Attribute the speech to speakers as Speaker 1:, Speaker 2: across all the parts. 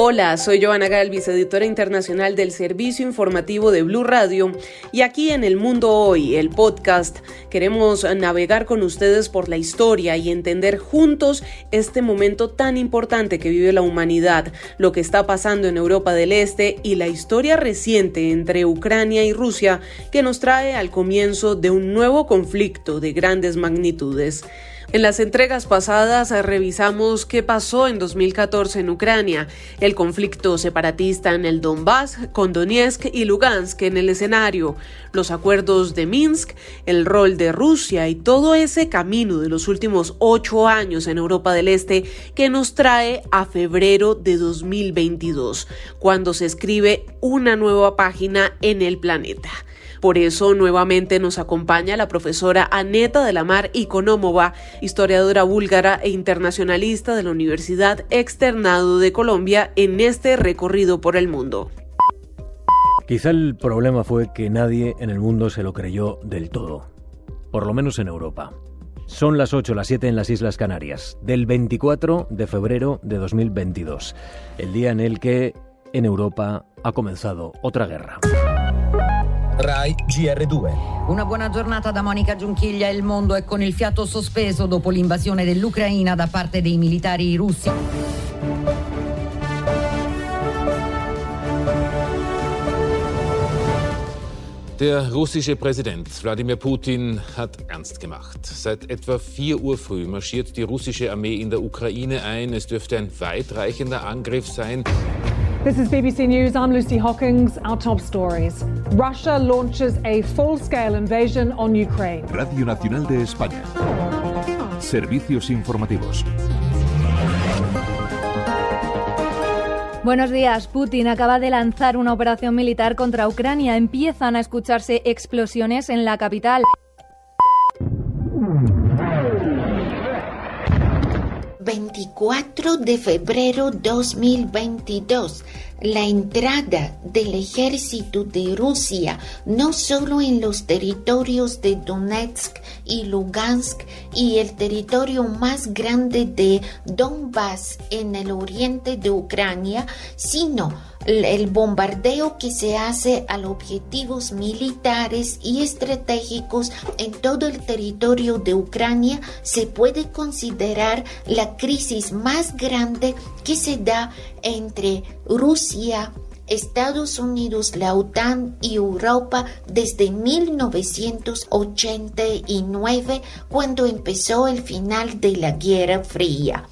Speaker 1: Hola, soy Joana Galvis, editora internacional del Servicio Informativo de Blue Radio, y aquí en El Mundo Hoy, el podcast, queremos navegar con ustedes por la historia y entender juntos este momento tan importante que vive la humanidad, lo que está pasando en Europa del Este y la historia reciente entre Ucrania y Rusia que nos trae al comienzo de un nuevo conflicto de grandes magnitudes. En las entregas pasadas revisamos qué pasó en 2014 en Ucrania, el conflicto separatista en el Donbass, con Donetsk y Lugansk en el escenario, los acuerdos de Minsk, el rol de Rusia y todo ese camino de los últimos ocho años en Europa del Este que nos trae a febrero de 2022, cuando se escribe una nueva página en el planeta. Por eso nuevamente nos acompaña la profesora Aneta de la Mar Iconomova, historiadora búlgara e internacionalista de la Universidad Externado de Colombia en este recorrido por el mundo.
Speaker 2: Quizá el problema fue que nadie en el mundo se lo creyó del todo, por lo menos en Europa. Son las 8, las 7 en las Islas Canarias, del 24 de febrero de 2022, el día en el que en Europa ha comenzado otra guerra.
Speaker 3: RAI GR2.
Speaker 4: Una buona giornata da Monica Giunchiglia. Il mondo è con il fiato sospeso dopo l'invasione dell'Ucraina da parte dei militari russi.
Speaker 5: Der russische Präsident Wladimir Putin hat ernst gemacht. Seit etwa 4 Uhr früh marschiert die russische Armee in der Ukraine ein. Es dürfte ein weitreichender Angriff sein.
Speaker 6: This is BBC News. I'm Lucy Hockings. Our top stories. Russia launches a full-scale invasion on Ukraine.
Speaker 7: Radio Nacional de España. Servicios informativos.
Speaker 8: Buenos días. Putin acaba de lanzar una operación militar contra Ucrania. Empiezan a escucharse explosiones en la capital.
Speaker 9: 24 de febrero 2022 la entrada del ejército de Rusia no solo en los territorios de Donetsk y Lugansk y el territorio más grande de Donbass en el oriente de Ucrania, sino el bombardeo que se hace a los objetivos militares y estratégicos en todo el territorio de Ucrania se puede considerar la crisis más grande que se da entre Rusia, Estados Unidos, la OTAN y Europa desde 1989 cuando empezó el final de la Guerra Fría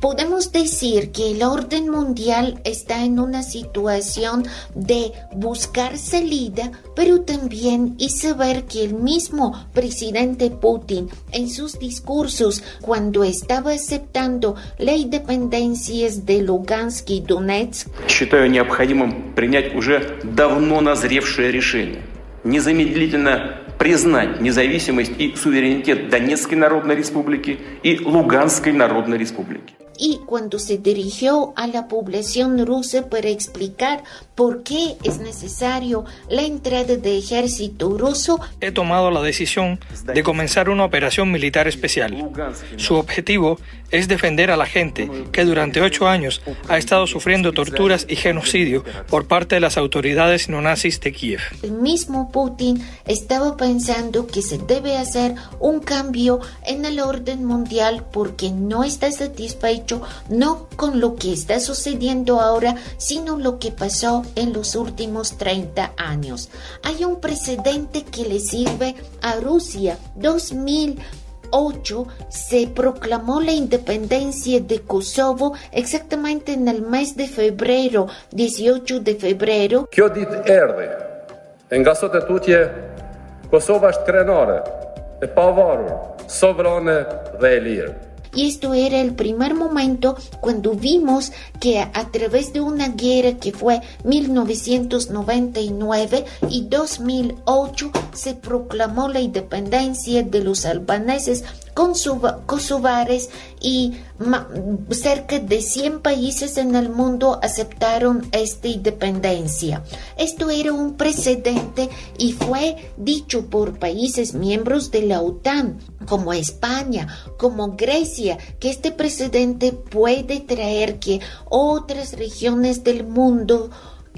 Speaker 9: Podemos decir que el orden mundial está en una situación de buscar salida, pero también y saber que el mismo presidente Putin en sus discursos cuando estaba aceptando la independencia de Lugansk y Donetsk,
Speaker 10: считаю необходимым принять уже давно назревшее решение. Незамедлительно признать независимость и суверенитет Донецкой Народной Республики и Луганской Народной Республики.
Speaker 9: y cuando se dirigió a la población rusa para explicar por qué es necesario la entrada de ejército ruso,
Speaker 11: he tomado la decisión de comenzar una operación militar especial. Su objetivo es defender a la gente que durante ocho años ha estado sufriendo torturas y genocidio por parte de las autoridades neonazis de Kiev.
Speaker 9: El mismo Putin estaba pensando que se debe hacer un cambio en el orden mundial porque no está satisfecho no con lo que está sucediendo ahora, sino lo que pasó en los últimos 30 años. Hay un precedente que le sirve a Rusia. 2008 se proclamó la independencia de Kosovo exactamente en el mes de febrero, 18 de febrero. Y esto era el primer momento cuando vimos que a través de una guerra que fue 1999 y 2008 se proclamó la independencia de los albaneses kosovares y cerca de 100 países en el mundo aceptaron esta independencia. Esto era un precedente y fue dicho por países miembros de la OTAN, como España, como Grecia, que este precedente puede traer que otras regiones del mundo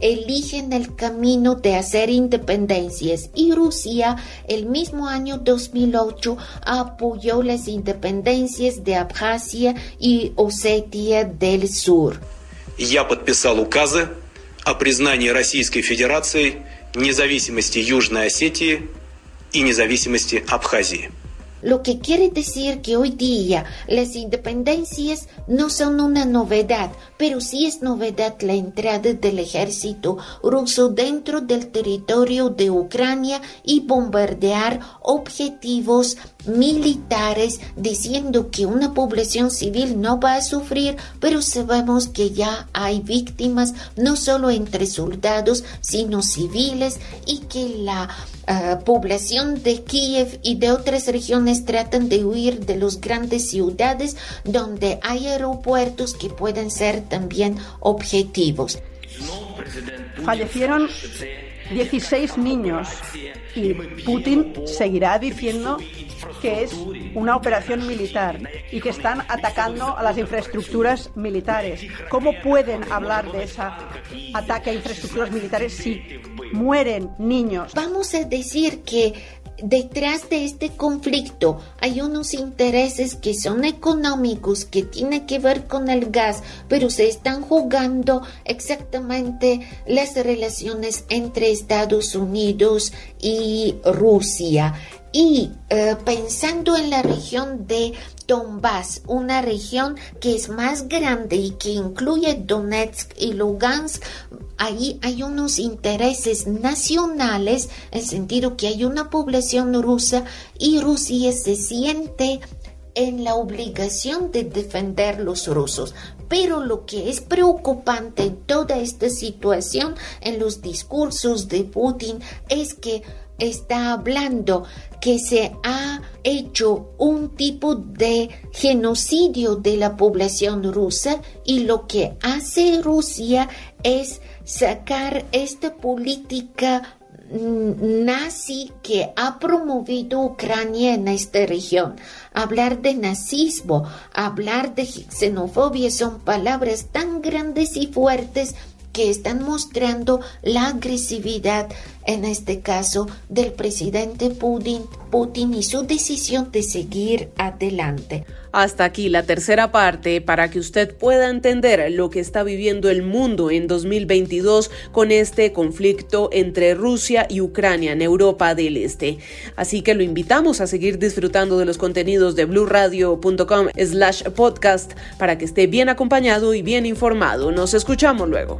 Speaker 9: eligen el camino de hacer independencias y Rusia el mismo año 2008 apoyó las independencias de Abjasia y Osetia del Sur.
Speaker 12: Я подписал указы о признании Российской Федерации независимости Южной Осетии и независимости Абхазии.
Speaker 9: Lo que quiere decir que hoy día las independencias no son una novedad, pero sí es novedad la entrada del ejército ruso dentro del territorio de Ucrania y bombardear objetivos militares diciendo que una población civil no va a sufrir, pero sabemos que ya hay víctimas no solo entre soldados, sino civiles y que la uh, población de Kiev y de otras regiones tratan de huir de las grandes ciudades donde hay aeropuertos que pueden ser también objetivos.
Speaker 13: Fallecieron 16 niños y Putin seguirá diciendo que es una operación militar y que están atacando a las infraestructuras militares. ¿Cómo pueden hablar de ese ataque a infraestructuras militares si mueren niños?
Speaker 9: Vamos a decir que detrás de este conflicto hay unos intereses que son económicos, que tienen que ver con el gas, pero se están jugando exactamente las relaciones entre Estados Unidos y Rusia. Y eh, pensando en la región de Donbass, una región que es más grande y que incluye Donetsk y Lugansk, ahí hay unos intereses nacionales, en sentido que hay una población rusa y Rusia se siente en la obligación de defender los rusos. Pero lo que es preocupante en toda esta situación, en los discursos de Putin, es que está hablando que se ha hecho un tipo de genocidio de la población rusa y lo que hace Rusia es sacar esta política nazi que ha promovido Ucrania en esta región. Hablar de nazismo, hablar de xenofobia son palabras tan grandes y fuertes que están mostrando la agresividad, en este caso, del presidente Putin, Putin y su decisión de seguir adelante.
Speaker 1: Hasta aquí la tercera parte para que usted pueda entender lo que está viviendo el mundo en 2022 con este conflicto entre Rusia y Ucrania en Europa del Este. Así que lo invitamos a seguir disfrutando de los contenidos de bluradio.com slash podcast para que esté bien acompañado y bien informado. Nos escuchamos luego.